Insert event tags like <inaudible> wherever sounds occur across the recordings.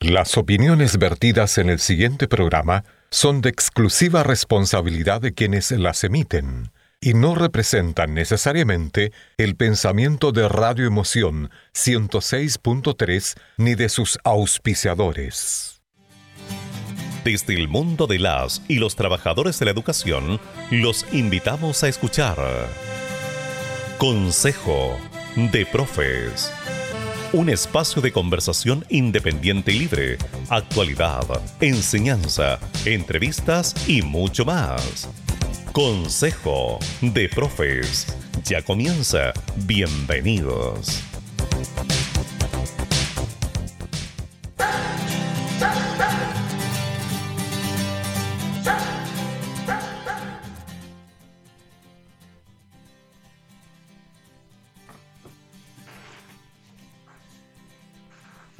Las opiniones vertidas en el siguiente programa son de exclusiva responsabilidad de quienes las emiten y no representan necesariamente el pensamiento de Radio Emoción 106.3 ni de sus auspiciadores. Desde el mundo de las y los trabajadores de la educación, los invitamos a escuchar Consejo de Profes un espacio de conversación independiente y libre, actualidad, enseñanza, entrevistas y mucho más. Consejo de Profes. Ya comienza. Bienvenidos.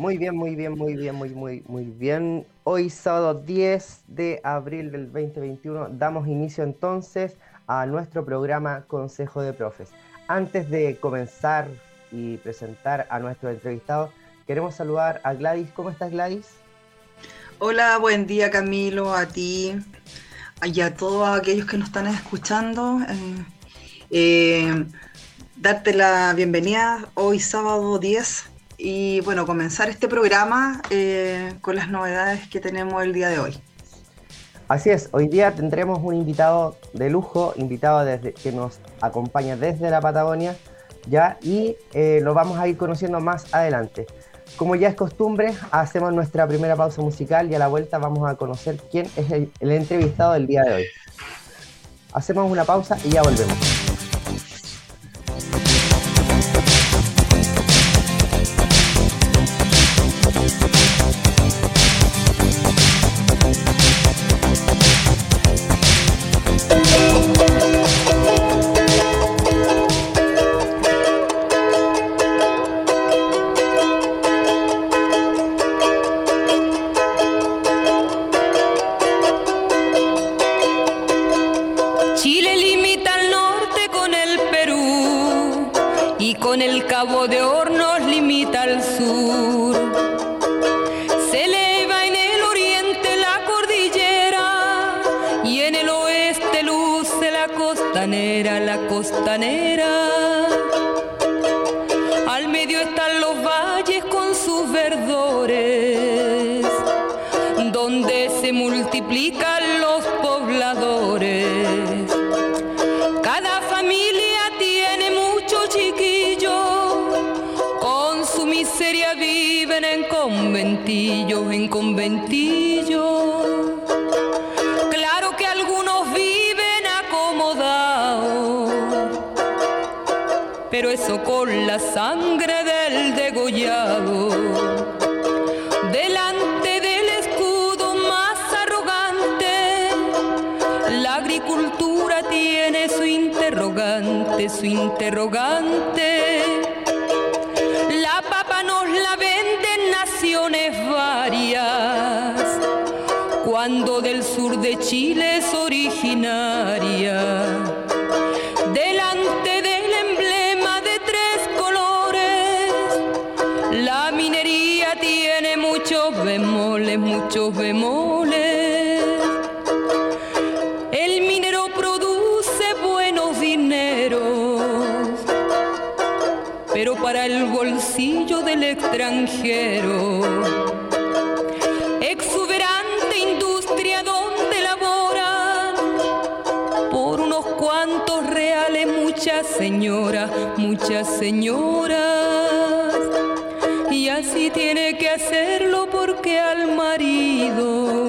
Muy bien, muy bien, muy bien, muy, muy, muy bien. Hoy sábado 10 de abril del 2021 damos inicio entonces a nuestro programa Consejo de Profes. Antes de comenzar y presentar a nuestro entrevistado, queremos saludar a Gladys. ¿Cómo estás Gladys? Hola, buen día Camilo, a ti y a todos aquellos que nos están escuchando. Eh, eh, darte la bienvenida hoy sábado 10 y bueno, comenzar este programa eh, con las novedades que tenemos el día de hoy. Así es, hoy día tendremos un invitado de lujo, invitado desde, que nos acompaña desde la Patagonia, ya, y eh, lo vamos a ir conociendo más adelante. Como ya es costumbre, hacemos nuestra primera pausa musical y a la vuelta vamos a conocer quién es el entrevistado del día de hoy. Hacemos una pausa y ya volvemos. Cuando del sur de Chile es originaria. Delante del emblema de tres colores, la minería tiene muchos bemoles, muchos bemoles. el bolsillo del extranjero. Señoras, muchas señoras. Y así tiene que hacerlo porque al marido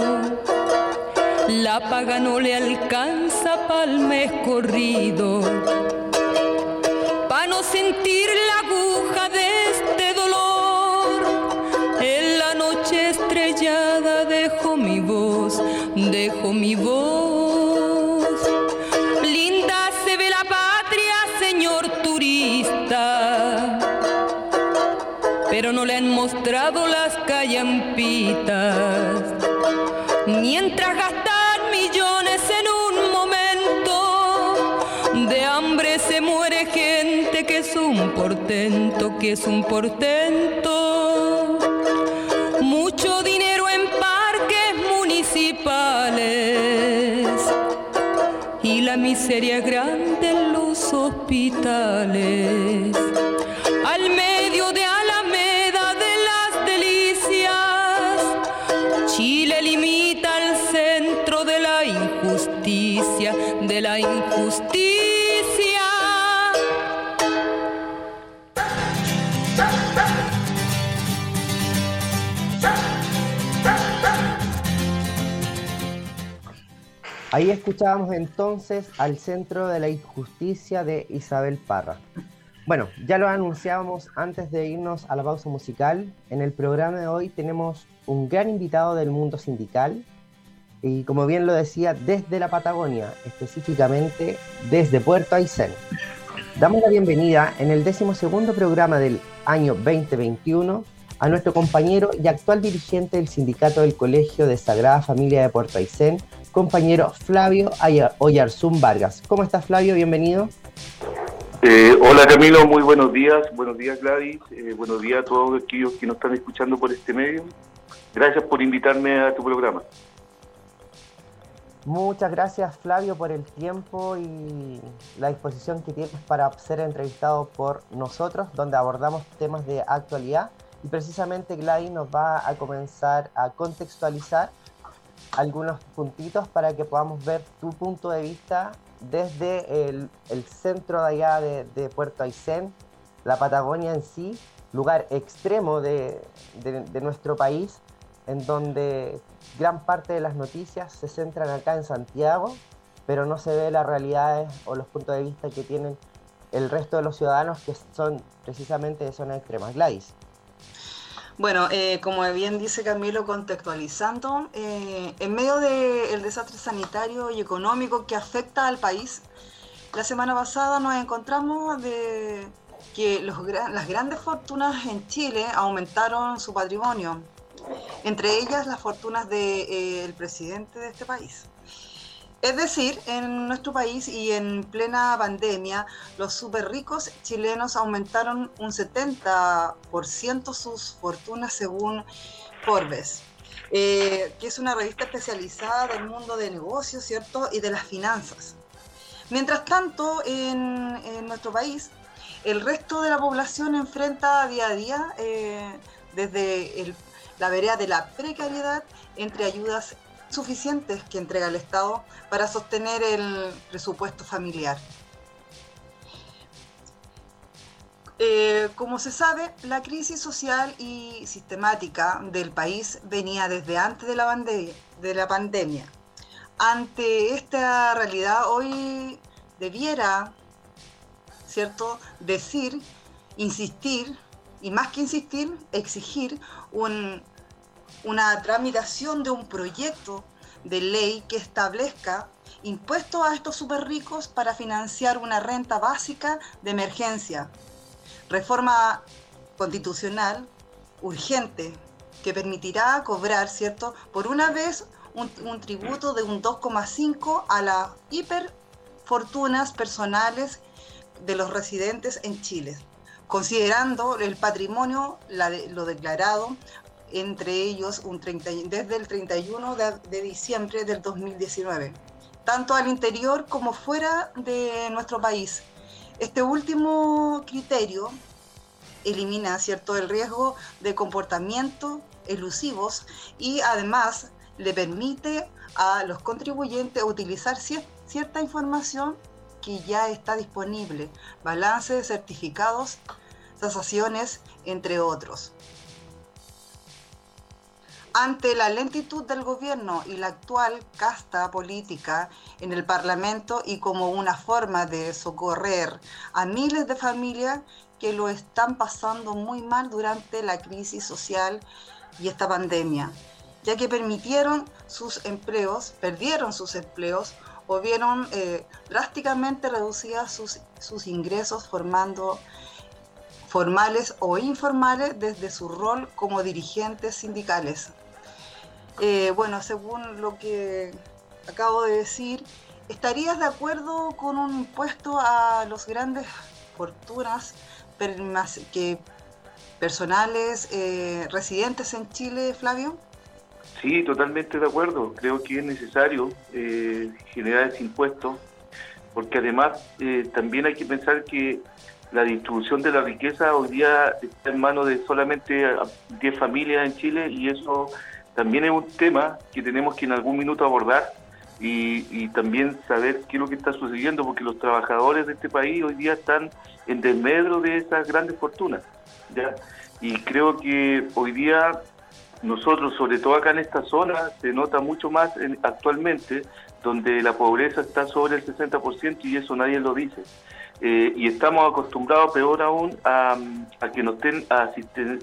la paga no le alcanza pa'l mes corrido. Pa' no sentir la de este dolor. En la noche estrellada dejo mi voz, dejo mi voz. Mientras gastar millones en un momento, de hambre se muere gente que es un portento, que es un portento. Mucho dinero en parques municipales. Y la miseria es grande. Limita al centro de la injusticia, de la injusticia. Ahí escuchábamos entonces al centro de la injusticia de Isabel Parra. Bueno, ya lo anunciábamos antes de irnos a la pausa musical. En el programa de hoy tenemos un gran invitado del mundo sindical y como bien lo decía, desde la Patagonia, específicamente desde Puerto Aysén. Damos la bienvenida en el decimosegundo programa del año 2021 a nuestro compañero y actual dirigente del sindicato del Colegio de Sagrada Familia de Puerto Aysén, compañero Flavio Oyarzún Vargas. ¿Cómo estás, Flavio? Bienvenido. Eh, hola Camilo, muy buenos días. Buenos días Gladys. Eh, buenos días a todos aquellos que nos están escuchando por este medio. Gracias por invitarme a tu programa. Muchas gracias Flavio por el tiempo y la disposición que tienes para ser entrevistado por nosotros, donde abordamos temas de actualidad. Y precisamente Gladys nos va a comenzar a contextualizar algunos puntitos para que podamos ver tu punto de vista desde el, centro de allá de, Puerto Aysén, la Patagonia en sí, lugar extremo de, de, nuestro país, en donde gran parte de las noticias se centran acá en Santiago, pero no se ve las realidades o los puntos de vista que tienen el resto de los ciudadanos que son precisamente de zonas extremas. Gladys. Bueno, eh, como bien dice Camilo, contextualizando, eh, en medio del desastre sanitario y económico que afecta al país, la semana pasada nos encontramos de que las grandes fortunas en Chile aumentaron su patrimonio, entre ellas las fortunas del eh, presidente de este país. Es decir, en nuestro país y en plena pandemia, los súper ricos chilenos aumentaron un 70% sus fortunas según Forbes, eh, que es una revista especializada del mundo de negocios, ¿cierto? Y de las finanzas. Mientras tanto, en, nuestro país, el resto de la población enfrenta día a día, eh, desde la vereda de la precariedad, entre ayudas suficientes que entrega el Estado para sostener el presupuesto familiar. Eh, como se sabe, la crisis social y sistemática del país venía desde antes de la, de la pandemia. Ante esta realidad, hoy debiera, ¿cierto?, decir, insistir, y más que insistir, exigir un una tramitación de un proyecto de ley que establezca impuestos a estos super ricos para financiar una renta básica de emergencia. Reforma constitucional urgente que permitirá cobrar, ¿cierto?, por una vez un, tributo de un 2,5 a las hiperfortunas personales de los residentes en Chile, considerando el patrimonio, lo declarado entre ellos un 30, desde el 31 de, diciembre del 2019, tanto al interior como fuera de nuestro país. Este último criterio elimina cierto el riesgo de comportamientos elusivos y además le permite a los contribuyentes utilizar cierta información que ya está disponible, balance de certificados, tasaciones, entre otros. Ante la lentitud del gobierno y la actual casta política en el Parlamento y como una forma de socorrer a miles de familias que lo están pasando muy mal durante la crisis social y esta pandemia, ya que permitieron sus empleos, perdieron sus empleos o vieron eh, drásticamente reducidas sus, sus ingresos formando formales o informales desde su rol como dirigentes sindicales. Eh, bueno, según lo que acabo de decir, ¿estarías de acuerdo con un impuesto a los grandes fortunas que personales eh, residentes en Chile, Flavio? Sí, totalmente de acuerdo. Creo que es necesario eh, generar ese impuesto porque además eh, también hay que pensar que la distribución de la riqueza hoy día está en manos de solamente 10 familias en Chile y eso también es un tema que tenemos que en algún minuto abordar y, también saber qué es lo que está sucediendo, porque los trabajadores de este país hoy día están en desmedro de esas grandes fortunas. ¿ya? Y creo que hoy día nosotros, sobre todo acá en esta zona, se nota mucho más actualmente, donde la pobreza está sobre el 60% y eso nadie lo dice. Eh, y estamos acostumbrados, peor aún, a, que nos den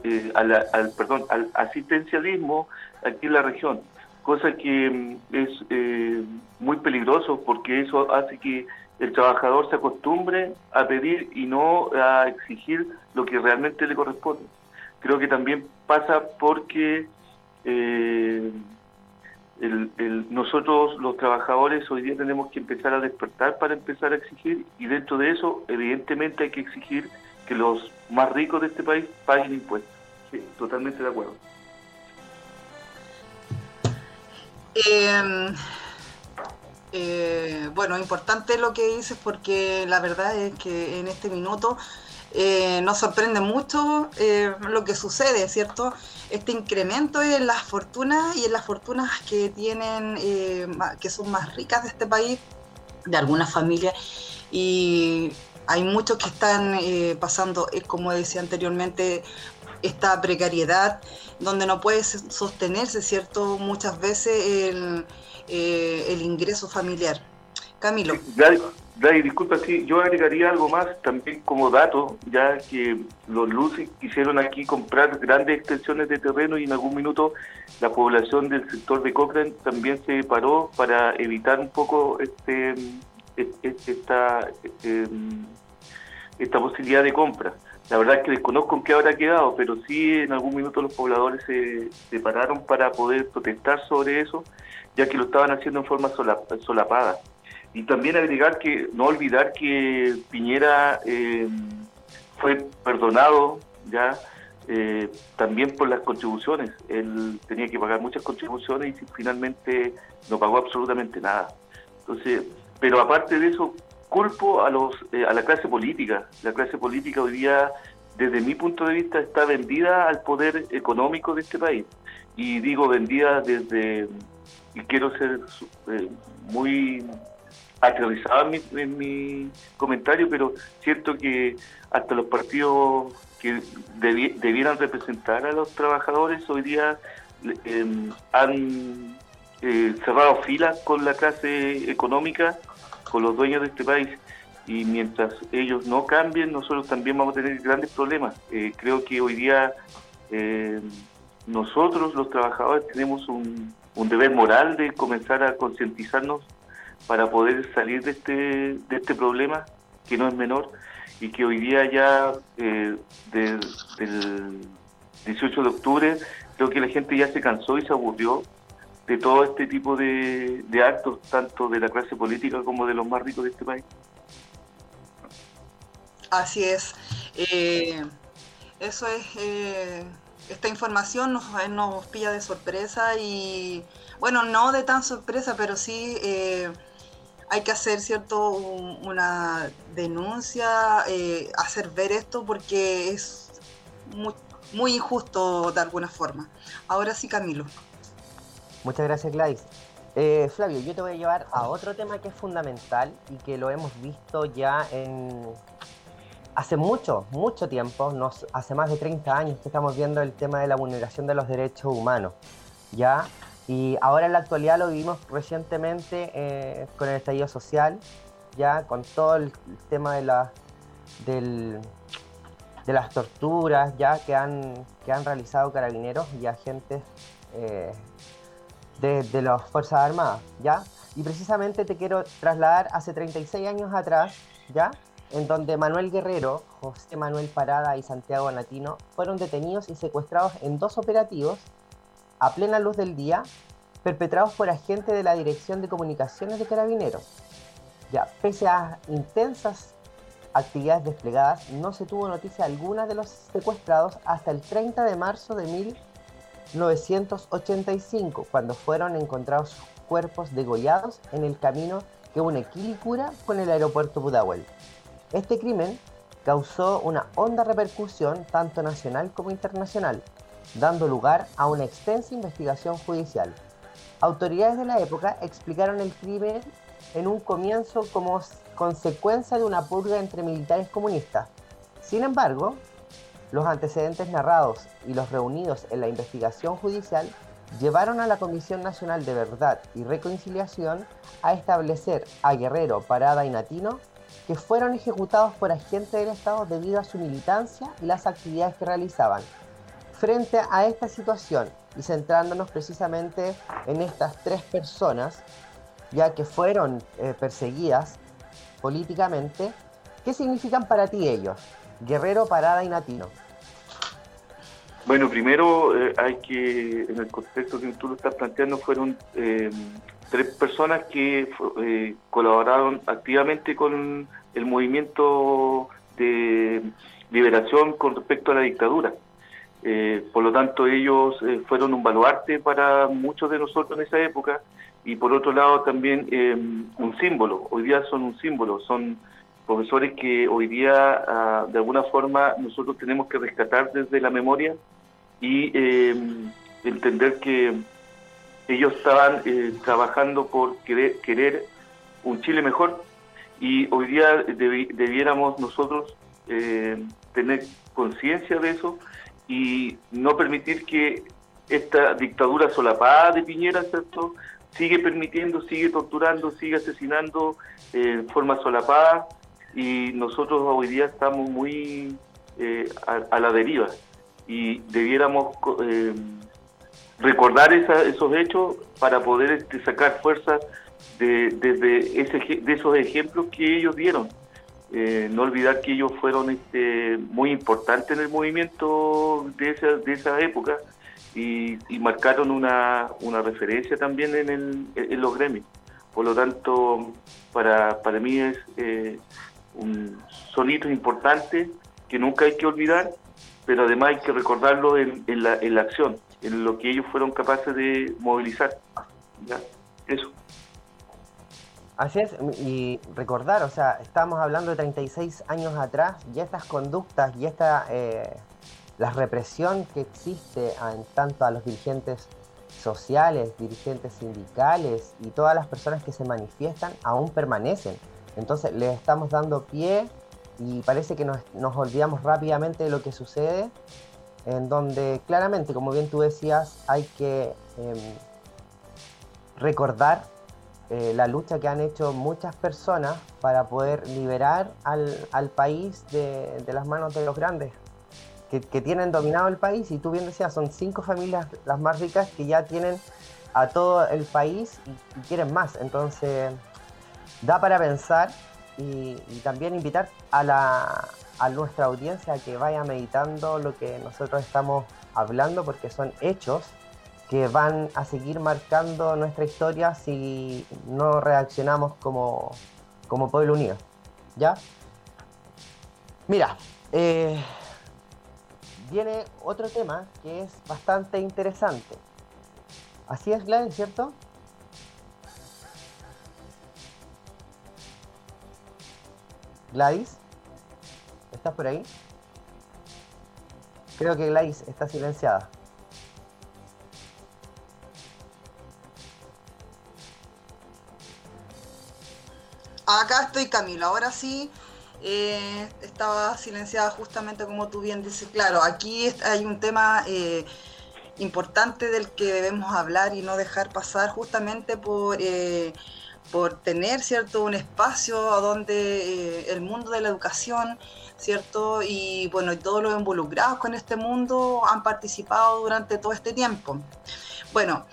eh, al, perdón, al asistencialismo aquí en la región, cosa que mm, es eh, muy peligroso porque eso hace que el trabajador se acostumbre a pedir y no a exigir lo que realmente le corresponde. Creo que también pasa porque nosotros los trabajadores hoy día tenemos que empezar a despertar para empezar a exigir y dentro de eso evidentemente hay que exigir que los más ricos de este país paguen impuestos. Sí, totalmente de acuerdo. Em, eh, bueno, importante lo que dices porque la verdad es que en este minuto eh, nos sorprende mucho eh, lo que sucede, ¿cierto? Este incremento en las fortunas y en las fortunas que tienen, que son más ricas de este país, de algunas familias, y hay muchos que están pasando, como decía anteriormente, esta precariedad, donde no puede sostenerse, ¿cierto? Muchas veces el, el ingreso familiar. Camilo. Dai, disculpa, sí, yo agregaría algo más también como dato, ya que los luces quisieron aquí comprar grandes extensiones de terreno y en algún minuto la población del sector de Cochrane también se paró para evitar un poco este, esta, em, esta posibilidad de compra. La verdad es que desconozco en qué habrá quedado, pero sí en algún minuto los pobladores se, se pararon para poder protestar sobre eso, ya que lo estaban haciendo en forma solapada. Y también agregar que, no olvidar que Piñera eh, fue perdonado ya eh, también por las contribuciones. Él tenía que pagar muchas contribuciones y finalmente no pagó absolutamente nada. Entonces, pero aparte de eso, culpo a los eh, a la clase política. La clase política hoy día, desde mi punto de vista, está vendida al poder económico de este país. Y digo vendida desde, y quiero ser muy aterrizado en mi, comentario, pero siento que hasta los partidos que debieran representar a los trabajadores hoy día em, han eh, cerrado filas con la clase económica, con los dueños de este país. Y mientras ellos no cambien, nosotros también vamos a tener grandes problemas. Eh, creo que hoy día em, nosotros, los trabajadores, tenemos un, deber moral de comenzar a concientizarnos para poder salir de este, de este problema, que no es menor, y que hoy día ya, eh, del 18 de octubre, creo que la gente ya se cansó y se aburrió de todo este tipo de, actos, tanto de la clase política como de los más ricos de este país. Así es. Eh, eso es. Eh, esta información nos, nos pilla de sorpresa y, bueno, no de tan sorpresa, pero sí hay que hacer cierto una denuncia, eh, hacer ver esto porque es muy, injusto de alguna forma. Ahora sí, Camilo. Muchas gracias, Gladys. Eh, Flavio, yo te voy a llevar a otro tema que es fundamental y que lo hemos visto ya en hace mucho, mucho tiempo, nos, hace más de 30 años que estamos viendo el tema de la vulneración de los derechos humanos. Ya y ahora en la actualidad lo vivimos recientemente eh, con el estallido social, ya con todo el tema de, la, de las torturas ya que han, que han realizado carabineros y agentes eh, de, de las Fuerzas Armadas, ¿ya? Y precisamente te quiero trasladar hace 36 años atrás, ¿ya? En donde Manuel Guerrero, José Manuel Parada y Santiago Natino fueron detenidos y secuestrados en dos operativos a plena luz del día, perpetrados por agentes de la Dirección de Comunicaciones de Carabineros. Ya, pese a intensas actividades desplegadas, no se tuvo noticia alguna de los secuestrados hasta el 30 de marzo de 1985, cuando fueron encontrados cuerpos degollados en el camino que une Quilicura con el aeropuerto Pudahuel. Este crimen causó una honda repercusión tanto nacional como internacional, dando lugar a una extensa investigación judicial. Autoridades de la época explicaron el crimen en un comienzo como consecuencia de una purga entre militares comunistas. Sin embargo, los antecedentes narrados y los reunidos en la investigación judicial llevaron a la Comisión Nacional de Verdad y Reconciliación a establecer a Guerrero, Parada y Natino que fueron ejecutados por agentes del Estado debido a su militancia y las actividades que realizaban. Frente a esta situación y centrándonos precisamente en estas tres personas, ya que fueron eh, perseguidas políticamente, ¿qué significan para ti ellos? Guerrero, Parada y Natino. Bueno, primero eh, hay que, en el contexto que tú lo estás planteando, fueron eh, tres personas que eh, colaboraron activamente con el movimiento de liberación con respecto a la dictadura. por lo tanto, ellos fueron un baluarte para muchos de nosotros en esa época y por otro lado también un símbolo. Hoy día son un símbolo, son profesores que hoy día ah, de alguna forma nosotros tenemos que rescatar desde la memoria y eh, entender que ellos estaban eh, trabajando por querer, querer, un Chile mejor y hoy día debiéramos nosotros eh, tener conciencia de eso y no permitir que esta dictadura solapada de Piñera, ¿cierto? Sigue permitiendo, sigue torturando, sigue asesinando en forma solapada y nosotros hoy día estamos muy a la deriva y debiéramos eh, recordar esos hechos para poder este, sacar fuerza de, de esos ejemplos que ellos dieron. Eh, no olvidar que ellos fueron este, muy importantes en el movimiento de esa, de esa época y, marcaron una, una, referencia también en, el, en, los gremios. Por lo tanto, para, para mí es eh, un, son hitos importantes que nunca hay que olvidar pero además hay que recordarlo en, la, en la acción, en lo que ellos fueron capaces de movilizar. Eso. Así es, y recordar, o sea, estamos hablando de 36 años atrás, y estas conductas y esta eh, la represión que existe en tanto a los dirigentes sociales, dirigentes sindicales y todas las personas que se manifiestan aún permanecen. Entonces les estamos dando pie y parece que nos, olvidamos rápidamente de lo que sucede, en donde claramente, como bien tú decías, hay que em, recordar eh, la lucha que han hecho muchas personas para poder liberar al, país de, las manos de los grandes, que, tienen dominado el país, y tú bien decías, son cinco familias las más ricas que ya tienen a todo el país y quieren más, entonces da para pensar y, también invitar a, la, a nuestra audiencia a que vaya meditando lo que nosotros estamos hablando porque son hechos que van a seguir marcando nuestra historia si no reaccionamos como, como pueblo unido. ¿Ya? Mira, eh, viene otro tema que es bastante interesante. Así es, Gladys, ¿cierto? Gladys, ¿estás por ahí? Creo que Gladys está silenciada. Acá estoy Camilo, ahora sí. Eh, estaba silenciada justamente como tú bien dices. Claro, aquí hay un tema eh, importante del que debemos hablar y no dejar pasar justamente por... Eh, por tener cierto un espacio donde eh, el mundo de la educación cierto y bueno todos los involucrados con este mundo han participado durante todo este tiempo. Bueno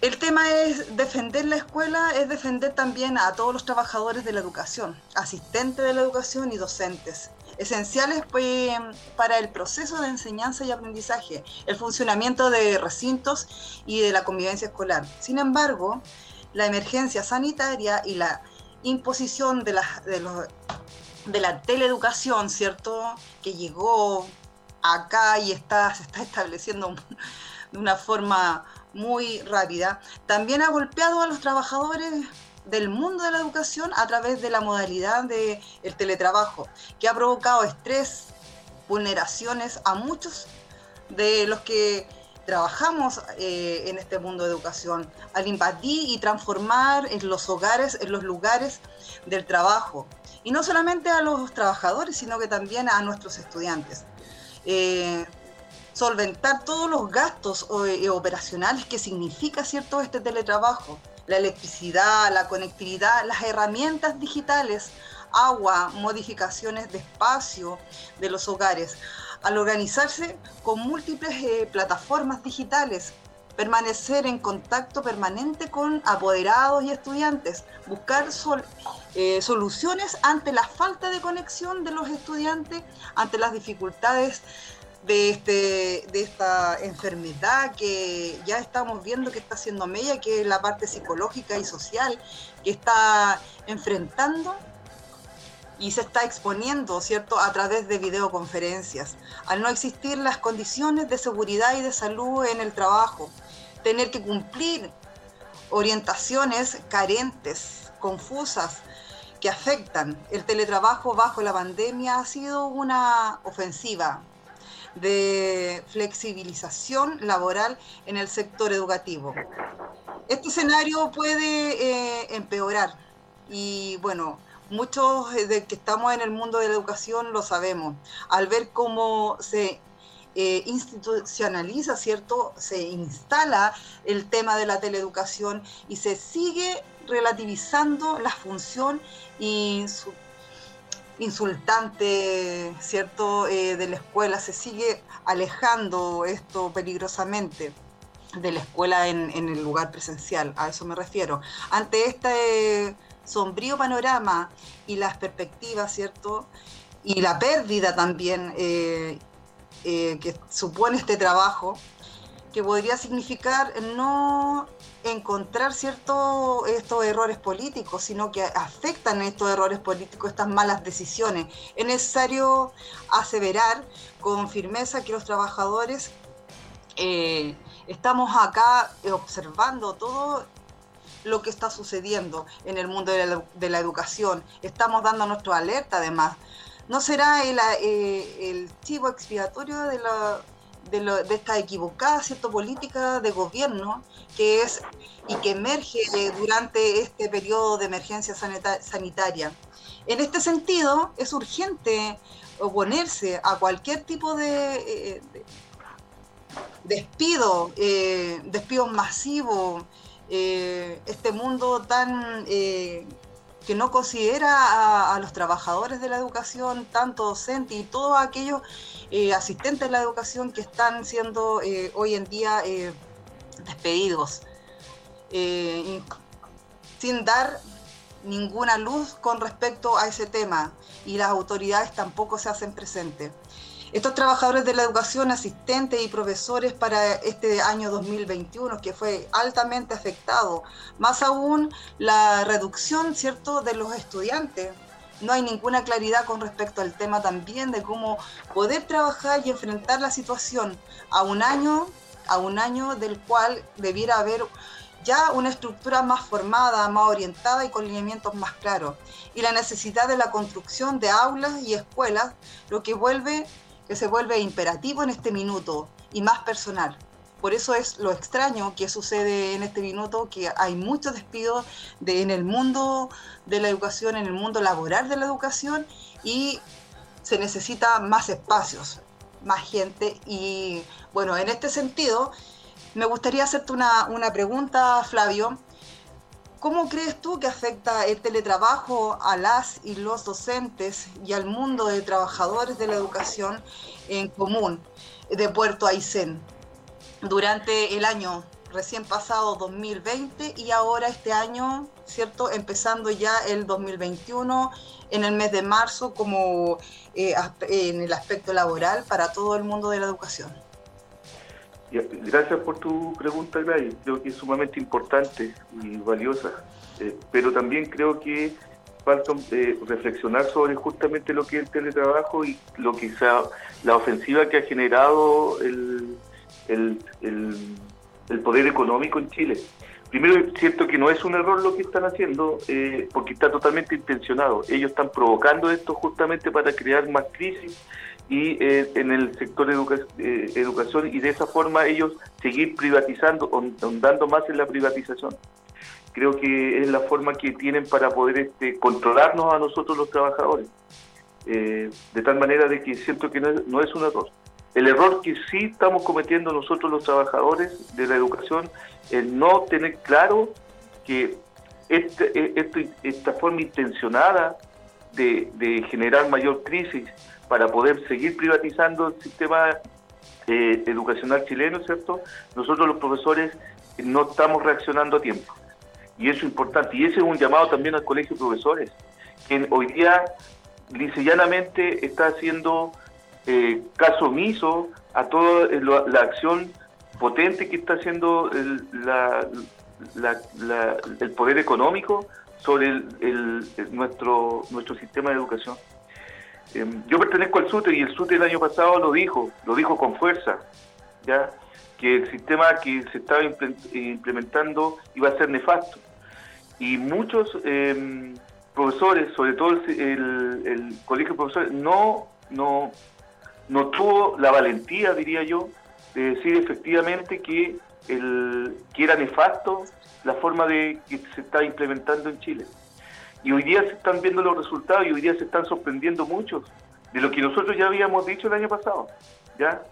el tema es defender la escuela, es defender también a todos los trabajadores de la educación, asistentes de la educación y docentes, esenciales pues, para el proceso de enseñanza y aprendizaje, el funcionamiento de recintos y de la convivencia escolar. Sin embargo, la emergencia sanitaria y la imposición de la, de, la teleeducación, ¿cierto? Que llegó acá y está, se está estableciendo de una forma muy rápida, también ha golpeado a los trabajadores del mundo de la educación a través de la modalidad del el teletrabajo, que ha provocado estrés, vulneraciones a muchos de los que trabajamos eh, en este mundo de educación, al invadir y transformar en los hogares, en los lugares del trabajo. Y no solamente a los trabajadores, sino que también a nuestros estudiantes. Eh, solventar todos los gastos eh, operacionales que significa cierto este teletrabajo, la electricidad, la conectividad, las herramientas digitales, agua, modificaciones de espacio de los hogares, al organizarse con múltiples eh, plataformas digitales, permanecer en contacto permanente con apoderados y estudiantes, buscar eh, soluciones ante la falta de conexión de los estudiantes, ante las dificultades de, este, de esta enfermedad que ya estamos viendo que está haciendo Mella, que es la parte psicológica y social que está enfrentando y se está exponiendo, ¿cierto?, a través de videoconferencias. Al no existir las condiciones de seguridad y de salud en el trabajo, tener que cumplir orientaciones carentes, confusas, que afectan el teletrabajo bajo la pandemia ha sido una ofensiva de flexibilización laboral en el sector educativo. Este escenario puede eh, empeorar y bueno, muchos de que estamos en el mundo de la educación lo sabemos. Al ver cómo se eh, institucionaliza, ¿cierto? Se instala el tema de la teleeducación y se sigue relativizando la función y su insultante, ¿cierto?, eh, de la escuela, se sigue alejando esto peligrosamente de la escuela en, el lugar presencial, a eso me refiero. Ante este sombrío panorama y las perspectivas, ¿cierto? Y la pérdida también eh, eh, que supone este trabajo, que podría significar no encontrar ciertos estos errores políticos, sino que afectan estos errores políticos, estas malas decisiones. Es necesario aseverar con firmeza que los trabajadores eh, estamos acá observando todo lo que está sucediendo en el mundo de la, educación. Estamos dando nuestra alerta además. ¿No será el, eh, el chivo expiatorio de la, de, esta equivocada política de gobierno que es y que emerge durante este periodo de emergencia sanitaria. En este sentido, es urgente oponerse a cualquier tipo de, eh, despido, eh, despidos masivos, eh, este mundo tan que no considera a, los trabajadores de la educación, tanto docentes y todos aquellos eh, asistentes de la educación que están siendo eh, hoy en día eh, despedidos, sin dar ninguna luz con respecto a ese tema y las autoridades tampoco se hacen presentes. Estos trabajadores de la educación, asistentes y profesores para este año 2021, que fue altamente afectado, más aún la reducción ¿cierto? de los estudiantes. No hay ninguna claridad con respecto al tema también de cómo poder trabajar y enfrentar la situación a un año, a un año del cual debiera haber ya una estructura más formada, más orientada y con lineamientos más claros. Y la necesidad de la construcción de aulas y escuelas, lo que vuelve que se vuelve imperativo en este minuto y más personal. Por eso es lo extraño que sucede en este minuto, que hay muchos despidos de, en el mundo de la educación, en el mundo laboral de la educación, y se necesita más espacios, más gente. Y bueno, en este sentido, me gustaría hacerte una, una pregunta, Flavio. ¿Cómo crees tú que afecta el teletrabajo a las y los docentes y al mundo de trabajadores de la educación en común de Puerto Aysén durante el año recién pasado 2020 y ahora este año, ¿cierto? Empezando ya el 2021 en el mes de marzo como eh, en el aspecto laboral para todo el mundo de la educación. Gracias por tu pregunta, Gladys. Creo que es sumamente importante y valiosa. Eh, pero también creo que falta eh, reflexionar sobre justamente lo que es el teletrabajo y lo que la ofensiva que ha generado el, el, el, poder económico en Chile. primero siento que no es un error lo que están haciendo, eh, porque está totalmente intencionado. Ellos están provocando esto justamente para crear más crisis y eh, en el sector de eh, educación y de esa forma ellos seguir privatizando, dando más en la privatización. Creo que es la forma que tienen para poder este, controlarnos a nosotros los trabajadores. de tal manera de que siento que no no es un error. El error que sí estamos cometiendo nosotros los trabajadores de la educación es no tener claro que este, e, esta forma intencionada de, generar mayor crisis para poder seguir privatizando el sistema eh, educacional chileno, ¿cierto? Nosotros los profesores no estamos reaccionando a tiempo. Y eso es importante. Y ese es un llamado también al colegio de profesores, que hoy día llanamente está haciendo eh, caso omiso a toda eh, la acción potente que está haciendo el, el poder económico sobre el, nuestro, nuestro sistema de educación. Em, yo pertenezco al SUTE y el SUTE el año pasado lo dijo, lo dijo con fuerza, ya que el sistema que se estaba implementando iba a ser nefasto. Y muchos em, profesores, sobre todo el, colegio de profesores, no, no, no tuvo la valentía, diría yo, de decir efectivamente que, el, que era nefasto la forma de que se está implementando en Chile. Y hoy día se están viendo los resultados y hoy día se están sorprendiendo muchos de lo que nosotros ya habíamos dicho el año pasado, ¿ya?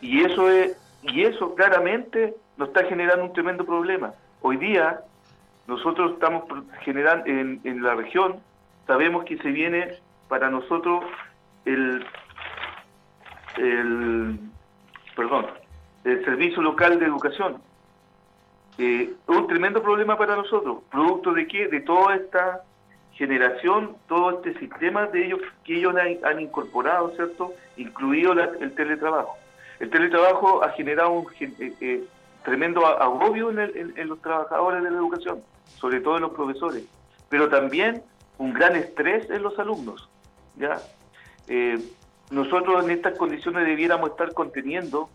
Y eso es y eso claramente nos está generando un tremendo problema. Hoy día nosotros estamos generando en, en la región sabemos que se viene para nosotros el el, perdón, el Servicio Local de Educación. Eh, un tremendo problema para nosotros, producto de qué? De toda esta generación, todo este sistema de ellos que ellos han, incorporado, ¿cierto? Incluido el teletrabajo. El teletrabajo ha generado un eh, eh, tremendo agobio en, en, los trabajadores de la educación, sobre todo en los profesores, pero también un gran estrés en los alumnos, ¿ya? nosotros en estas condiciones debiéramos estar conteniendo,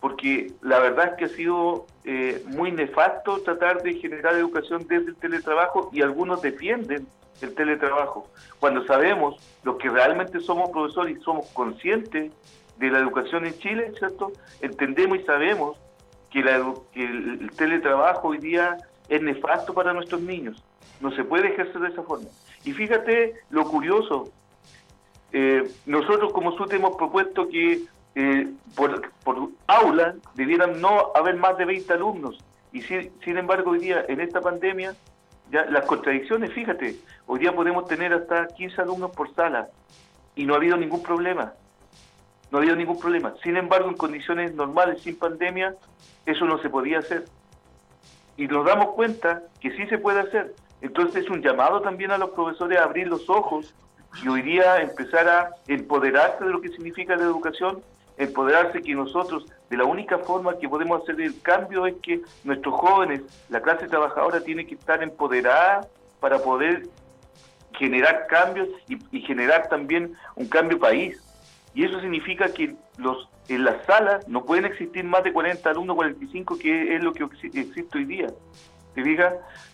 porque la verdad es que ha sido eh, muy nefasto tratar de generar educación desde el teletrabajo y algunos defienden el teletrabajo, cuando sabemos los que realmente somos profesores y somos conscientes de la educación en Chile, ¿cierto? Entendemos y sabemos que, que el teletrabajo hoy día es nefasto para nuestros niños. No se puede ejercer de esa forma. Y fíjate lo curioso, eh, nosotros como SUTE hemos propuesto que eh, por, aula debieran no haber más de 20 alumnos. Y sin, embargo, hoy día, en esta pandemia, las contradicciones, fíjate, hoy día podemos tener hasta 15 alumnos por sala y no ha habido ningún problema. No ha habido ningún problema. Sin embargo, en condiciones normales, sin pandemia, eso no se podía hacer. Y nos damos cuenta que sí se puede hacer. Entonces es un llamado también a los profesores a abrir los ojos y hoy día empezar a empoderarse de lo que significa la educación, empoderarse que nosotros, de la única forma que podemos hacer el cambio es que nuestros jóvenes, la clase trabajadora tiene que estar empoderada para poder generar cambios y, generar también un cambio país. Y eso significa que los en las salas no pueden existir más de 40 alumnos, 45, que es lo que existe hoy día. ¿Te?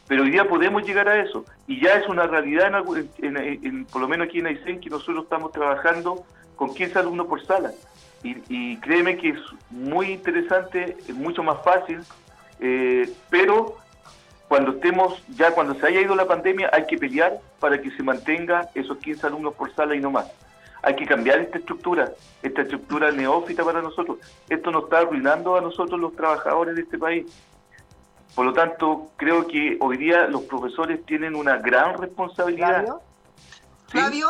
Pero hoy día podemos llegar a eso. Y ya es una realidad, en, por lo menos aquí en Aysén, que nosotros estamos trabajando con 15 alumnos por sala. Y, créeme que es muy interesante, es mucho más fácil, eh, pero cuando estemos, ya cuando se haya ido la pandemia, hay que pelear para que se mantenga esos 15 alumnos por sala y no más. Hay que cambiar esta estructura, esta estructura neófita para nosotros. Esto nos está arruinando a nosotros los trabajadores de este país. Por lo tanto, creo que hoy día los profesores tienen una gran responsabilidad. Flavio,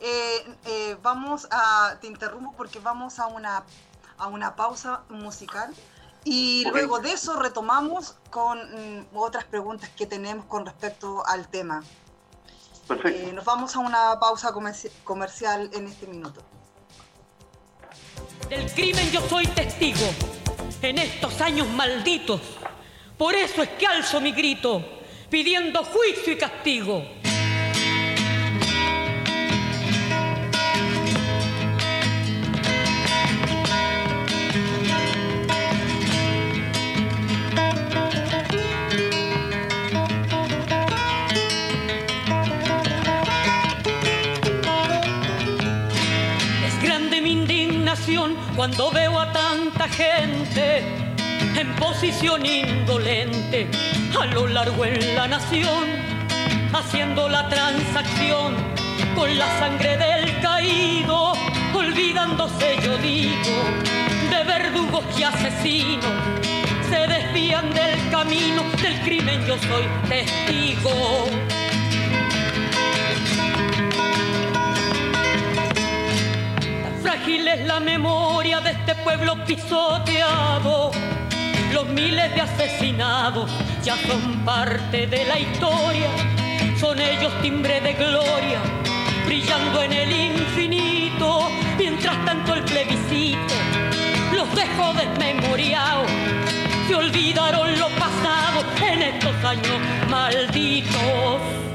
eh, eh, vamos a, te interrumpo porque vamos a una, a una pausa musical y luego de eso retomamos con mm, otras preguntas que tenemos con respecto al tema. Perfecto. Eh, nos vamos a una pausa comercial en este minuto. Del crimen yo soy testigo en estos años malditos por eso es que alzo mi grito, pidiendo juicio y castigo. Cuando veo a tanta gente en posición indolente a lo largo en la nación, haciendo la transacción con la sangre del caído, olvidándose, yo digo, de verdugos y asesinos. Se desvían del camino del crimen, yo soy testigo. Frágil es la memoria de este pueblo pisoteado. Los miles de asesinados ya son parte de la historia. Son ellos timbre de gloria, brillando en el infinito. Mientras tanto el plebiscito los dejó desmemoriados. Se olvidaron lo pasado en estos años malditos.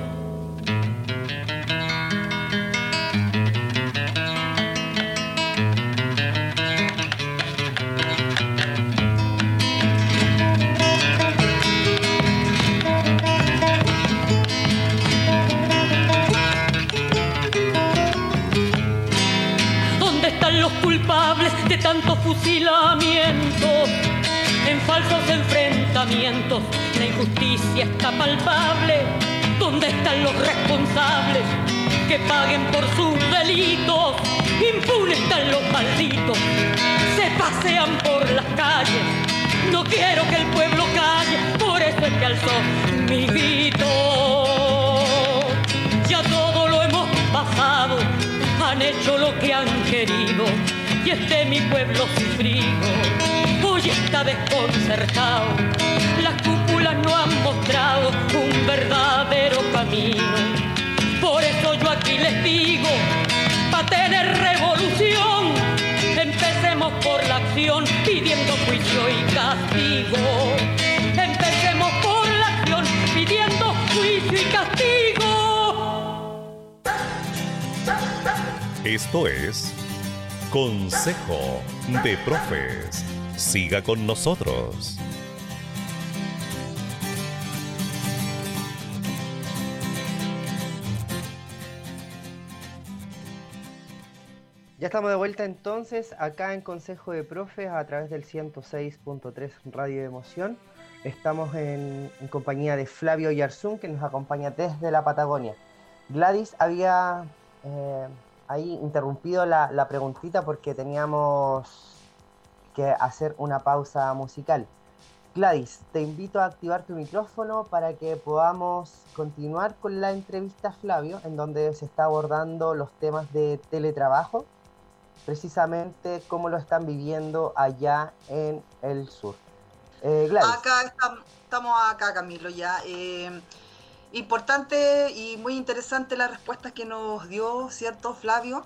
De tanto fusilamiento, en falsos enfrentamientos, la injusticia está palpable. ¿Dónde están los responsables que paguen por sus delitos? Impunes están los malditos, se pasean por las calles. No quiero que el pueblo calle, por eso es que alzó mi grito. Y mi pueblo sufrido hoy está desconcertado. Las cúpulas no han mostrado un verdadero camino. Por eso yo aquí les digo, para tener revolución, empecemos por la acción pidiendo juicio y castigo. Empecemos por la acción pidiendo juicio y castigo. Esto es Consejo de Profes. Siga con nosotros. Ya estamos de vuelta entonces acá en Consejo de Profes a través del 106.3 Radio de Emoción. Estamos en, compañía de Flavio Yarzún que nos acompaña desde la Patagonia. Gladys había eh, ahí interrumpido la, la preguntita porque teníamos que hacer una pausa musical. Gladys, te invito a activar tu micrófono para que podamos continuar con la entrevista a Flavio, en donde se está abordando los temas de teletrabajo, precisamente cómo lo están viviendo allá en el sur. Eh, Gladys. Acá estamos, acá, Camilo, ya. Eh, Importante y muy interesante la respuesta que nos dio, ¿cierto, Flavio?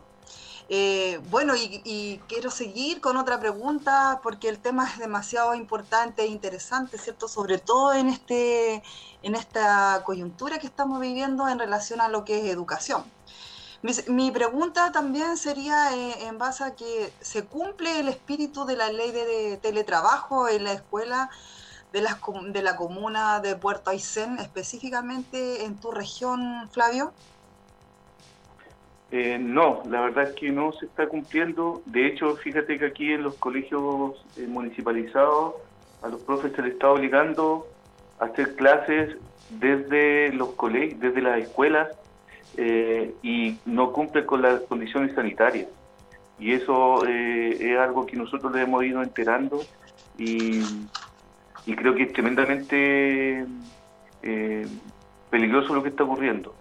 Eh, bueno, y, quiero seguir con otra pregunta porque el tema es demasiado importante e interesante, ¿cierto? Sobre todo en, este, en esta coyuntura que estamos viviendo en relación a lo que es educación. Mi, pregunta también sería eh, en base a que se cumple el espíritu de la ley de teletrabajo en la escuela de, las, de la comuna de Puerto Aysén, específicamente en tu región, Flavio? Eh, no, la verdad es que no se está cumpliendo. De hecho, fíjate que aquí en los colegios eh, municipalizados a los profes se les está obligando a hacer clases desde los colegios, desde las escuelas eh, y no cumple con las condiciones sanitarias. Y eso es algo que nosotros le hemos ido enterando y y creo que es tremendamente eh, peligroso lo que está ocurriendo.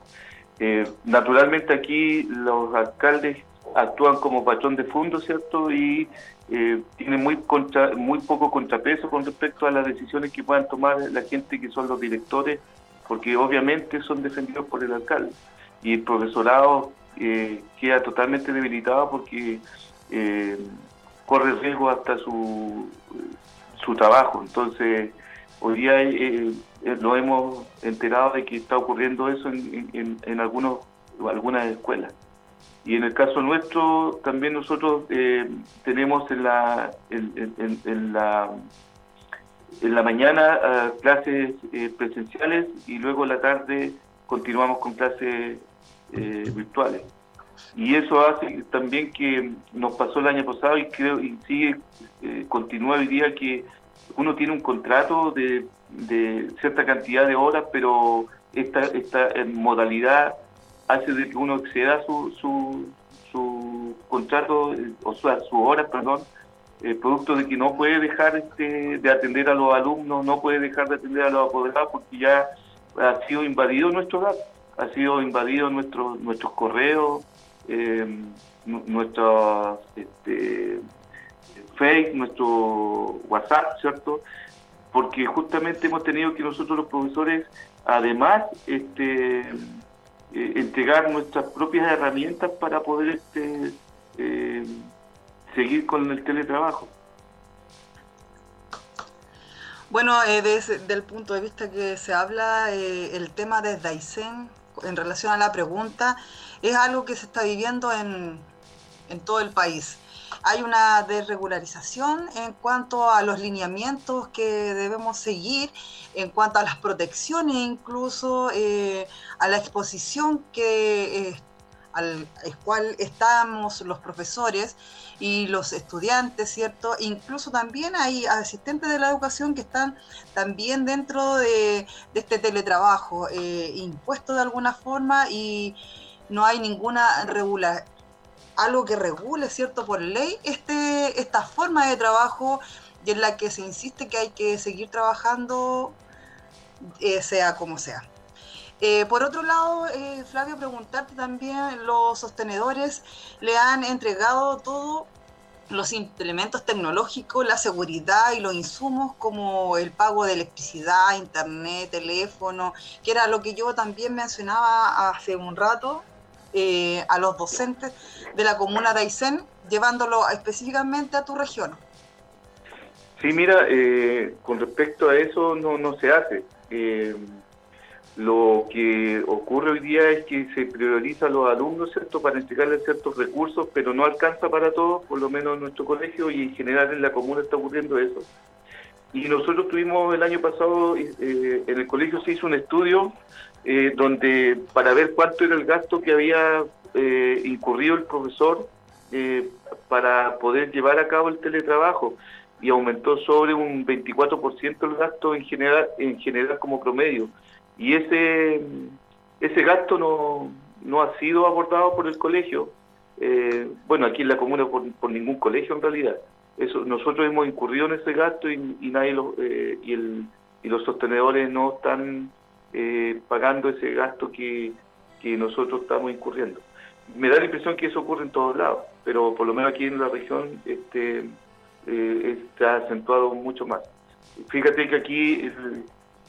Eh, naturalmente aquí los alcaldes actúan como patrón de fondo, ¿cierto? Y eh, tienen muy, contra, muy poco contrapeso con respecto a las decisiones que puedan tomar la gente que son los directores, porque obviamente son defendidos por el alcalde. Y el profesorado queda totalmente debilitado porque corre riesgo hasta su su trabajo. Entonces, hoy día eh, eh, nos hemos enterado de que está ocurriendo eso en, en, algunos, algunas escuelas. Y en el caso nuestro, también nosotros eh, tenemos en la, en, la, en la mañana ah, clases presenciales y luego en la tarde continuamos con clases virtuales. Y eso hace también que nos pasó el año pasado y creo y sigue eh, continúa hoy día que uno tiene un contrato de, cierta cantidad de horas pero esta esta modalidad hace de que uno exceda su su, su contrato o sea sus horas perdón eh, producto de que no puede dejar este, de atender a los alumnos no puede dejar de atender a los apoderados porque ya ha sido invadido nuestro datos ha sido invadido nuestro, nuestros correos eh, nuestro este, Facebook, nuestro WhatsApp, ¿cierto? Porque justamente hemos tenido que nosotros los profesores, además, este, eh, entregar nuestras propias herramientas para poder este, eh, seguir con el teletrabajo. Bueno, eh, desde el punto de vista que se habla, el tema de Daisen en relación a la pregunta, es algo que se está viviendo en, todo el país. Hay una desregularización en cuanto a los lineamientos que debemos seguir, en cuanto a las protecciones, incluso eh, a la exposición que eh, al, cual estamos los profesores y los estudiantes, ¿cierto? Incluso también hay asistentes de la educación que están también dentro de, este teletrabajo, eh, impuesto de alguna forma y no hay ninguna regular algo que regule, ¿cierto? Por ley, este, esta forma de trabajo y en la que se insiste que hay que seguir trabajando, eh, sea como sea. Eh, por otro lado, eh, Flavio, preguntarte también, los sostenedores le han entregado todos los implementos tecnológicos, la seguridad y los insumos como el pago de electricidad, internet, teléfono, que era lo que yo también mencionaba hace un rato eh, a los docentes de la comuna de Aysén, llevándolo específicamente a tu región. Sí, mira, con respecto a eso no, no se hace. Lo que ocurre hoy día es que se prioriza a los alumnos, ¿cierto?, para entregarles ciertos recursos, pero no alcanza para todos, por lo menos en nuestro colegio y en general en la comuna está ocurriendo eso. Y nosotros tuvimos el año pasado, eh, en el colegio se hizo un estudio eh, donde para ver cuánto era el gasto que había eh, incurrido el profesor para poder llevar a cabo el teletrabajo y aumentó sobre un 24% el gasto en general, en general como promedio y ese, ese gasto no, no ha sido abordado por el colegio, eh, bueno, aquí en la comuna por, por, ningún colegio en realidad. Eso, nosotros hemos incurrido en ese gasto y, nadie lo, eh, y, el, y los sostenedores no están eh, pagando ese gasto que, que nosotros estamos incurriendo. Me da la impresión que eso ocurre en todos lados, pero por lo menos aquí en la región este, está acentuado mucho más. Fíjate que aquí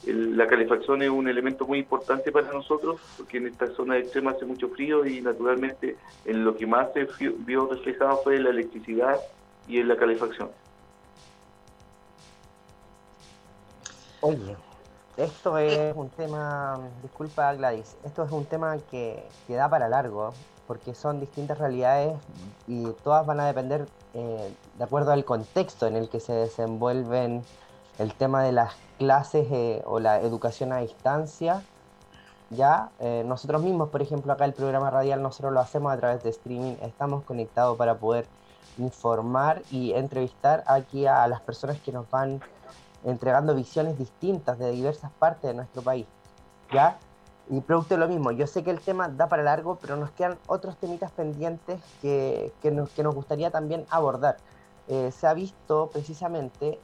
la calefacción es un elemento muy importante para nosotros porque en esta zona extrema hace mucho frío y naturalmente en lo que más se vio reflejado fue la electricidad y en la calefacción. Oye, esto es un tema, disculpa Gladys, esto es un tema que, que da para largo porque son distintas realidades y todas van a depender eh, de acuerdo al contexto en el que se desenvuelven el tema de las clases eh, o la educación a distancia, ya eh, nosotros mismos, por ejemplo, acá el programa radial nosotros lo hacemos a través de streaming, estamos conectados para poder informar y entrevistar aquí a las personas que nos van entregando visiones distintas de diversas partes de nuestro país, ¿ya? Y producto de lo mismo, yo sé que el tema da para largo, pero nos quedan otros temitas pendientes que, que, nos, que nos gustaría también abordar. Eh, se ha visto precisamente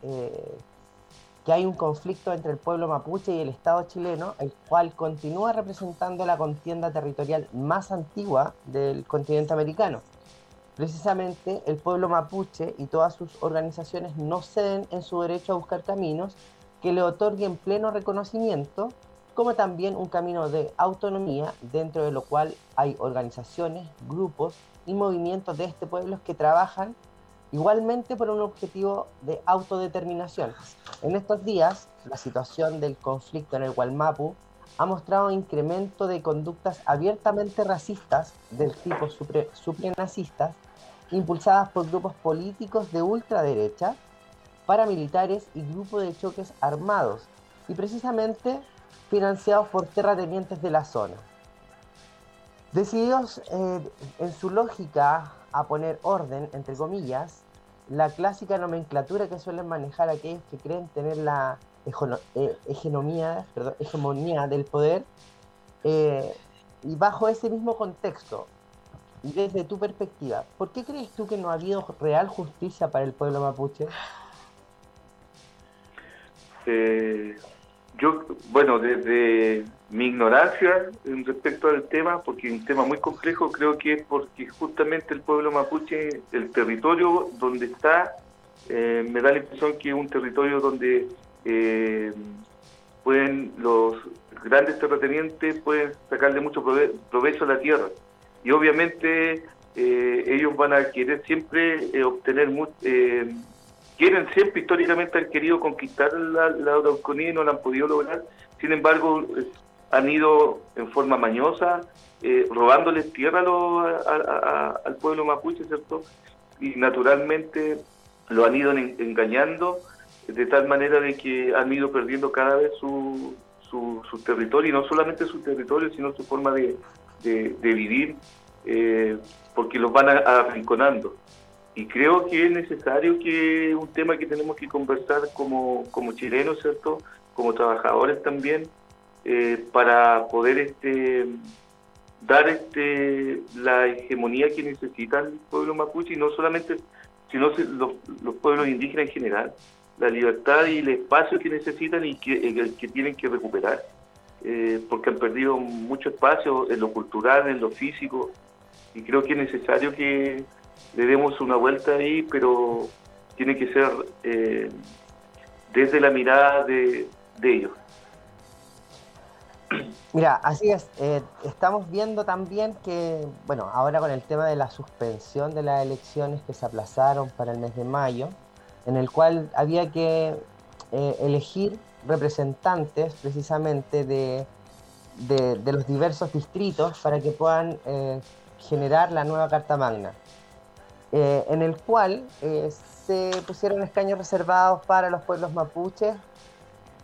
que hay un conflicto entre el pueblo mapuche y el Estado chileno, el cual continúa representando la contienda territorial más antigua del continente americano. Precisamente el pueblo mapuche y todas sus organizaciones no ceden en su derecho a buscar caminos que le otorguen pleno reconocimiento, como también un camino de autonomía dentro de lo cual hay organizaciones, grupos y movimientos de este pueblo que trabajan igualmente por un objetivo de autodeterminación. En estos días, la situación del conflicto en el Gualmapu ha mostrado incremento de conductas abiertamente racistas del tipo suprenacistas, impulsadas por grupos políticos de ultraderecha, paramilitares y grupos de choques armados, y precisamente financiados por terratenientes de la zona. Decididos eh, en su lógica a poner orden, entre comillas, la clásica nomenclatura que suelen manejar aquellos que creen tener la eh, hegemonía, del poder, eh, y bajo ese mismo contexto, y desde tu perspectiva, ¿por qué crees tú que no ha habido real justicia para el pueblo mapuche? Eh, yo, bueno, desde mi ignorancia respecto al tema, porque es un tema muy complejo, creo que es porque justamente el pueblo mapuche, el territorio donde está, eh, me da la impresión que es un territorio donde eh, pueden los grandes terratenientes pueden sacarle mucho provecho a la tierra. Y obviamente eh, ellos van a querer siempre obtener quieren siempre, históricamente han querido conquistar la, la y no la han podido lograr. Sin embargo, han ido en forma mañosa, eh, robándoles tierra al pueblo mapuche, ¿cierto? Y naturalmente lo han ido engañando de tal manera de que han ido perdiendo cada vez su, su, territorio, y no solamente su territorio, sino su forma de, vivir, eh, porque los van arrinconando. Y creo que es necesario que un tema que tenemos que conversar como, como chilenos, ¿cierto? Como trabajadores también, eh, para poder este dar este la hegemonía que necesita el pueblo mapuche y no solamente sino los, los pueblos indígenas en general la libertad y el espacio que necesitan y que, que tienen que recuperar eh, porque han perdido mucho espacio en lo cultural en lo físico y creo que es necesario que le demos una vuelta ahí, pero tiene que ser eh, desde la mirada de, ellos. Mira, así es. Eh, estamos viendo también que, bueno, ahora con el tema de la suspensión de las elecciones que se aplazaron para el mes de mayo, en el cual había que eh, elegir representantes precisamente de, de, los diversos distritos para que puedan generar la nueva Carta Magna. Eh, en el cual eh, se pusieron escaños reservados para los pueblos mapuches,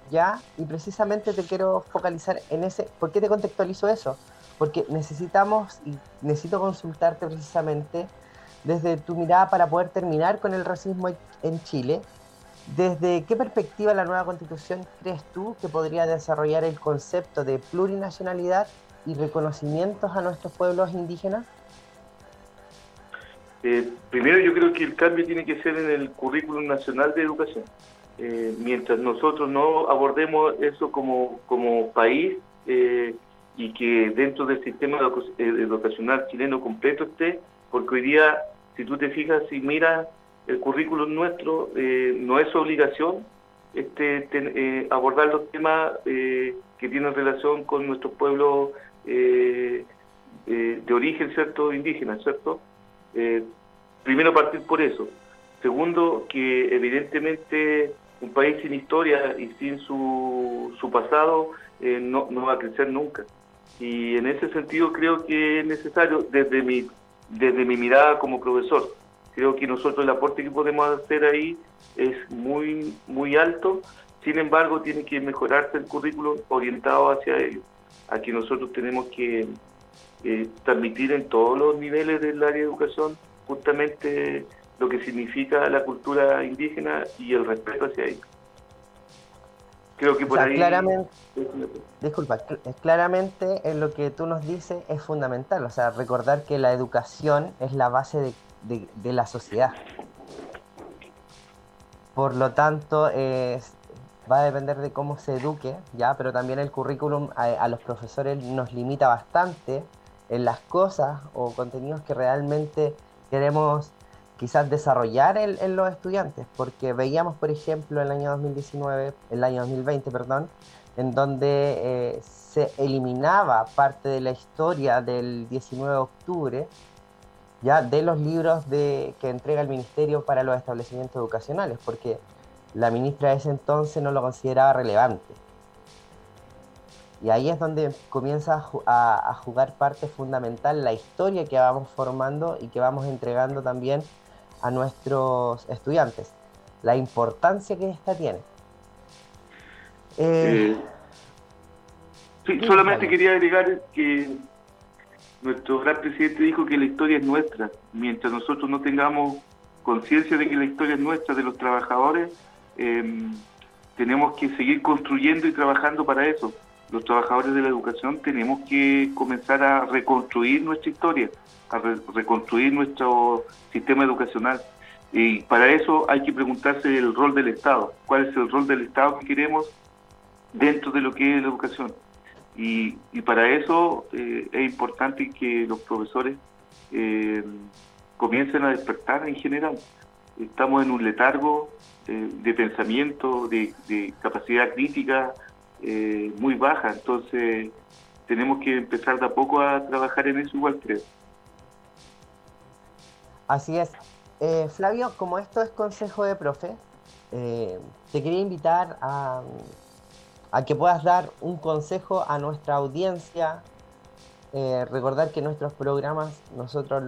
¿ya? Y precisamente te quiero focalizar en ese, ¿por qué te contextualizo eso? Porque necesitamos, y necesito consultarte precisamente desde tu mirada para poder terminar con el racismo en Chile, ¿Desde qué perspectiva la nueva constitución crees tú que podría desarrollar el concepto de plurinacionalidad y reconocimientos a nuestros pueblos indígenas? Eh, primero yo creo que el cambio tiene que ser en el currículum nacional de educación. Eh, mientras nosotros no abordemos eso como, como país eh, y que dentro del sistema educacional chileno completo esté, porque hoy día, si tú te fijas y miras el currículum nuestro, no es obligación este, abordar los temas que tienen relación con nuestro pueblo de origen, ¿cierto?, indígena, ¿cierto? Eh, primero partir por eso. Segundo, que evidentemente un país sin historia y sin su, su pasado eh, no, no va a crecer nunca. Y en ese sentido creo que es necesario, desde mi, desde mi mirada como profesor, creo que nosotros el aporte que podemos hacer ahí es muy, muy alto, sin embargo tiene que mejorarse el currículum orientado hacia ello. Aquí nosotros tenemos que eh, transmitir en todos los niveles del área de educación justamente lo que significa la cultura indígena y el respeto hacia ella. Creo que por ahí... Claramente, disculpa, claramente en lo que tú nos dices es fundamental, o sea, recordar que la educación es la base de, la sociedad. Por lo tanto, va a depender de cómo se eduque, ya, pero también el currículum a los profesores nos limita bastante en las cosas o contenidos que realmente queremos quizás desarrollar en, los estudiantes, porque veíamos, por ejemplo, el año 2019, el año 2020, perdón, en donde eh, se eliminaba parte de la historia del 19 de octubre, ya de los libros de, que entrega el Ministerio para los establecimientos educacionales, porque la ministra de ese entonces no lo consideraba relevante. Y ahí es donde comienza a, jugar parte fundamental la historia que vamos formando y que vamos entregando también a nuestros estudiantes. La importancia que esta tiene. Eh, sí, solamente quería agregar que nuestro gran presidente dijo que la historia es nuestra. Mientras nosotros no tengamos conciencia de que la historia es nuestra, de los trabajadores, em, tenemos que seguir construyendo y trabajando para eso. Los trabajadores de la educación tenemos que comenzar a reconstruir nuestra historia, a reconstruir nuestro sistema educacional. Y para eso hay que preguntarse el rol del Estado. ¿Cuál es el rol del Estado que queremos dentro de lo que es la educación? Y, para eso eh, es importante que los profesores eh, comiencen a despertar en general. Estamos en un letargo eh, de pensamiento, de, capacidad crítica muy baja, entonces tenemos que empezar de a poco a trabajar en eso igual creo. Así es. Flavio, como esto es consejo de profe, te quería invitar a, a que puedas dar un consejo a nuestra audiencia. Eh, recordar que nuestros programas nosotros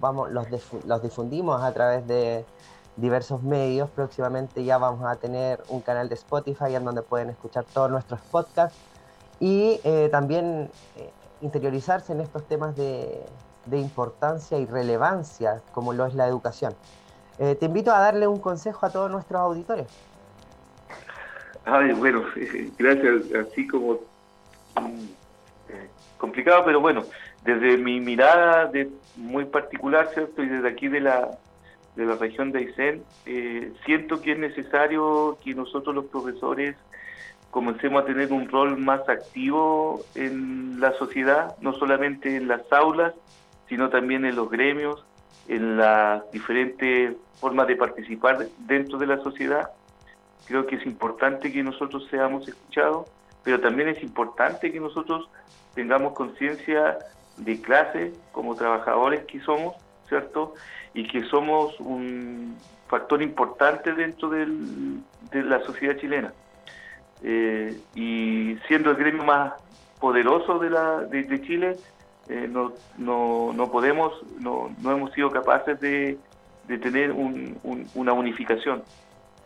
vamos, los difundimos a través de diversos medios. Próximamente ya vamos a tener un canal de Spotify en donde pueden escuchar todos nuestros podcasts y eh, también eh, interiorizarse en estos temas de, importancia y relevancia como lo es la educación. te invito a darle un consejo a todos nuestros auditores. Ay, bueno, <laughs> gracias, así como mm, complicado, pero bueno, desde mi mirada de, muy particular, ¿cierto? Y desde aquí de la, de la región de Aysén, eh, siento que es necesario que nosotros los profesores comencemos a tener un rol más activo en la sociedad, no solamente en las aulas, sino también en los gremios, en las diferentes formas de participar dentro de la sociedad Creo que es importante que nosotros seamos escuchados, pero también es importante que nosotros tengamos conciencia de clase como trabajadores que somos, ¿cierto? Y que somos un factor importante dentro de la sociedad chilena. Eh, y siendo el gremio más poderoso de, la, de, Chile, eh, no, no, no, podemos, no, no hemos sido capaces de, tener una unificación.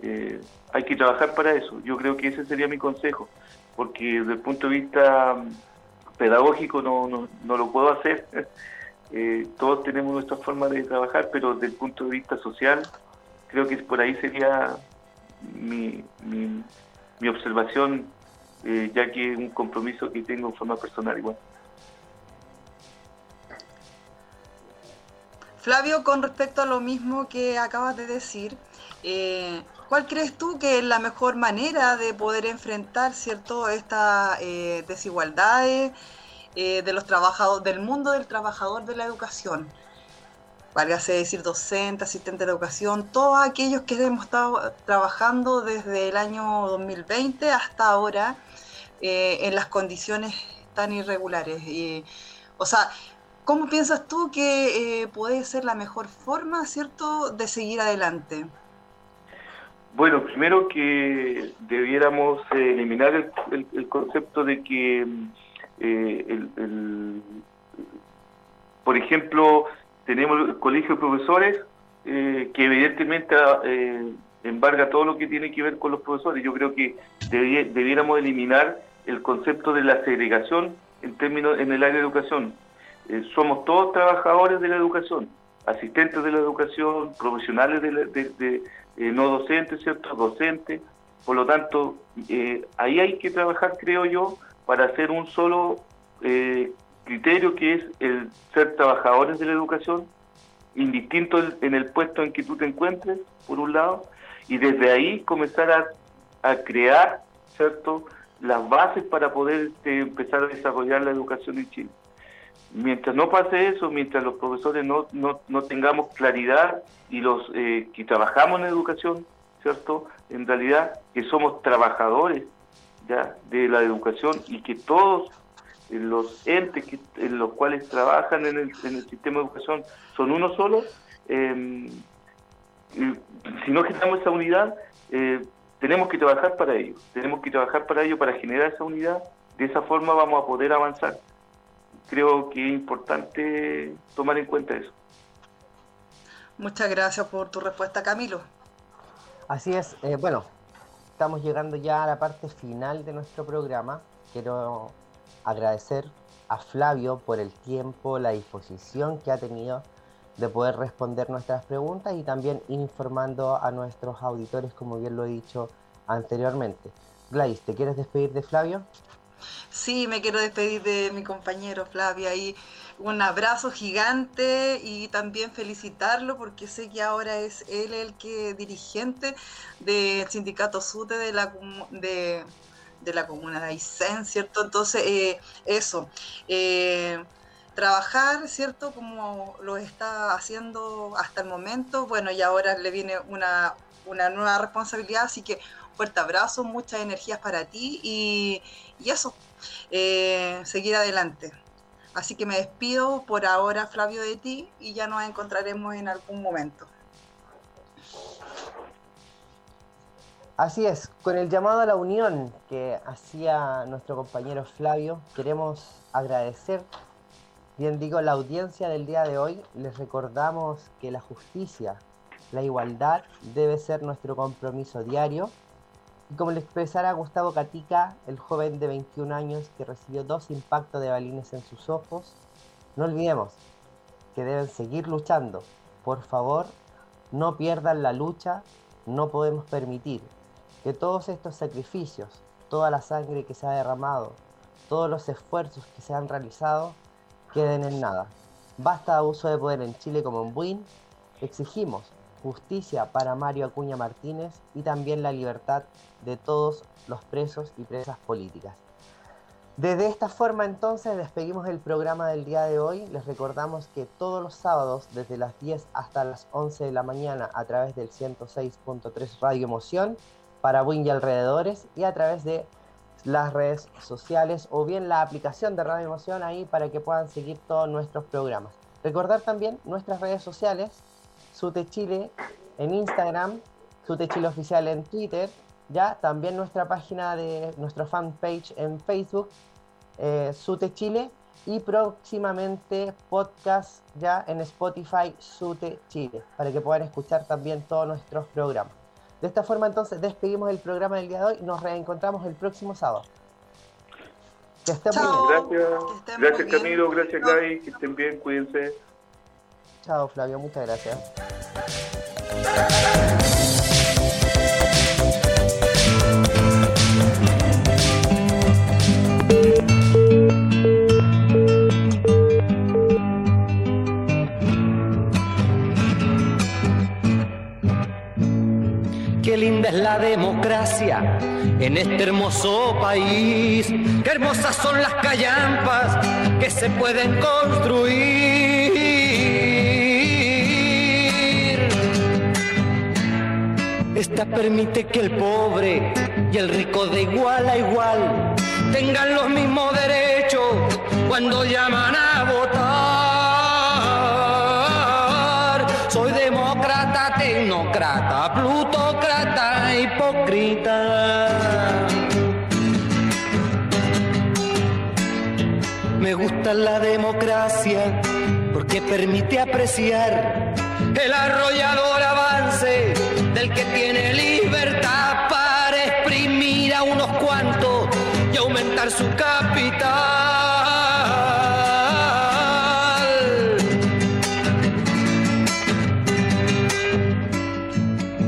Eh, hay que trabajar para eso. Yo creo que ese sería mi consejo, porque desde el punto de vista pedagógico no, no, lo puedo hacer. <laughs> Eh, todos tenemos nuestra forma de trabajar, pero desde el punto de vista social, creo que por ahí sería mi, mi, observación, eh, ya que es un compromiso que tengo en forma personal igual. Flavio, con respecto a lo mismo que acabas de decir, eh, ¿Cuál crees tú que es la mejor manera de poder enfrentar cierto estas eh, desigualdades eh, de los trabajadores, del mundo del trabajador de la educación? Válgase decir docente, asistente de educación, todos aquellos que hemos estado trabajando desde el año 2020 hasta ahora eh, en las condiciones tan irregulares. o sea, ¿cómo piensas tú que puede ser la mejor forma, cierto, de seguir adelante? Bueno, primero que debiéramos eh, eliminar el, concepto de que, eh, el, por ejemplo, tenemos el colegio de profesores eh, que evidentemente embarga todo lo que tiene que ver con los profesores. Yo creo que debiéramos eliminar el concepto de la segregación en términos en el área de educación. somos todos trabajadores de la educación, asistentes de la educación, profesionales de eh, no docentes, ¿cierto? Docentes. Por lo tanto, eh, ahí hay que trabajar, creo yo, para hacer un solo eh, criterio que es el ser trabajadores de la educación, indistinto en el puesto en que tú te encuentres, por un lado, y desde ahí comenzar a, crear, ¿cierto?, las bases para poder este, empezar a desarrollar la educación en Chile. Mientras no pase eso, mientras los profesores no, no, no tengamos claridad y los eh, que trabajamos en educación, ¿cierto? En realidad que somos trabajadores ya de la educación y que todos los entes que, en los cuales trabajan en el, en el sistema de educación son uno solo, em, si no generamos esa unidad, eh, tenemos que trabajar para ello, tenemos que trabajar para ello, para generar esa unidad, de esa forma vamos a poder avanzar. Creo que es importante tomar en cuenta eso. Muchas gracias por tu respuesta, Camilo. Así es, eh, bueno, estamos llegando ya a la parte final de nuestro programa. Quiero agradecer a Flavio por el tiempo, la disposición que ha tenido de poder responder nuestras preguntas y también informando a nuestros auditores, como bien lo he dicho anteriormente. Gladys, ¿te quieres despedir de Flavio? Sí, me quiero despedir de mi compañero Flavio ahí. Un abrazo gigante y también felicitarlo porque sé que ahora es él el que dirigente del sindicato SUTE de la, de, la comuna de Aysén, ¿cierto? Entonces, eh, eso. Eh, trabajar, ¿cierto? Como lo está haciendo hasta el momento. Bueno, y ahora le viene una, una nueva responsabilidad, así que fuerte abrazo, muchas energías para ti y, eso, eh, seguir adelante. Así que me despido por ahora, Flavio, de ti y ya nos encontraremos en algún momento. Así es, con el llamado a la unión que hacía nuestro compañero Flavio, queremos agradecer, bien digo, la audiencia del día de hoy. Les recordamos que la justicia, la igualdad debe ser nuestro compromiso diario y como le expresara Gustavo Catica, el joven de 21 años que recibió dos impactos de balines en sus ojos, no olvidemos que deben seguir luchando. Por favor, no pierdan la lucha, no podemos permitir que todos estos sacrificios, toda la sangre que se ha derramado, todos los esfuerzos que se han realizado, queden en nada. Basta abuso de poder en Chile como en Buin. Exigimos justicia para Mario Acuña Martínez y también la libertad de todos los presos y presas políticas. Desde esta forma entonces despedimos el programa del día de hoy. Les recordamos que todos los sábados desde las 10 hasta las 11 de la mañana a través del 106.3 Radio Emoción para Win y alrededores y a través de las redes sociales o bien la aplicación de Radio Emoción ahí para que puedan seguir todos nuestros programas. Recordar también nuestras redes sociales Sute Chile en Instagram, Sute Chile Oficial en Twitter, ya también nuestra página de nuestra fanpage en Facebook, eh, Sute Chile, y próximamente podcast ya en Spotify Sute Chile, para que puedan escuchar también todos nuestros programas. De esta forma entonces despedimos el programa del día de hoy y nos reencontramos el próximo sábado. Que estén bien. Gracias, gracias Camilo, gracias Gaby, que estén bien, cuídense. Chao Flavio, muchas gracias. Qué linda es la democracia en este hermoso país. Qué hermosas son las callampas que se pueden construir. Esta permite que el pobre y el rico de igual a igual tengan los mismos derechos cuando llaman a votar. Soy demócrata, tecnócrata, plutócrata, hipócrita. Me gusta la democracia porque permite apreciar el arrollador del que tiene libertad para exprimir a unos cuantos y aumentar su capital.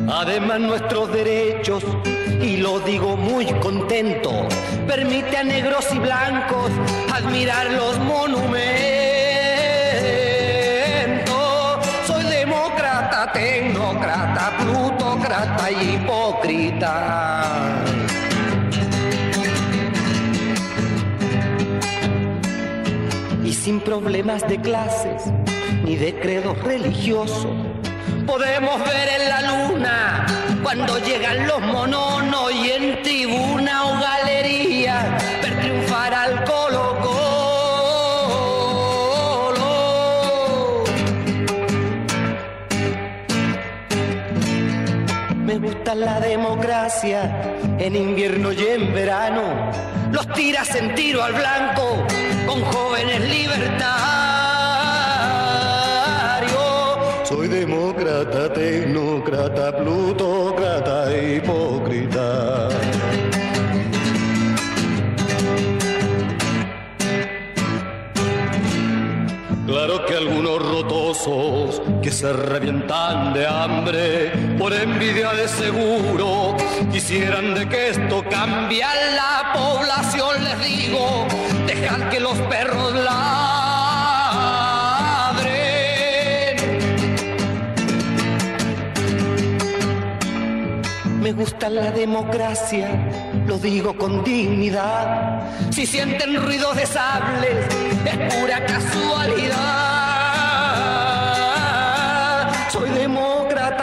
Además nuestros derechos, y lo digo muy contento, permite a negros y blancos admirar los monumentos y hipócrita. Y sin problemas de clases ni de credo religioso, podemos ver en la luna cuando llegan los mononos y en tribuna o galería gusta la democracia en invierno y en verano. Los tiras en tiro al blanco con jóvenes libertarios. Soy demócrata, tecnócrata, plutócrata, hipócrita. hay algunos rotosos que se revientan de hambre por envidia de seguro. Quisieran de que esto cambie a la población, les digo, dejar que los perros ladren. Me gusta la democracia, lo digo con dignidad. Si sienten ruidos de sables, es pura casualidad.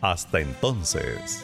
Hasta entonces.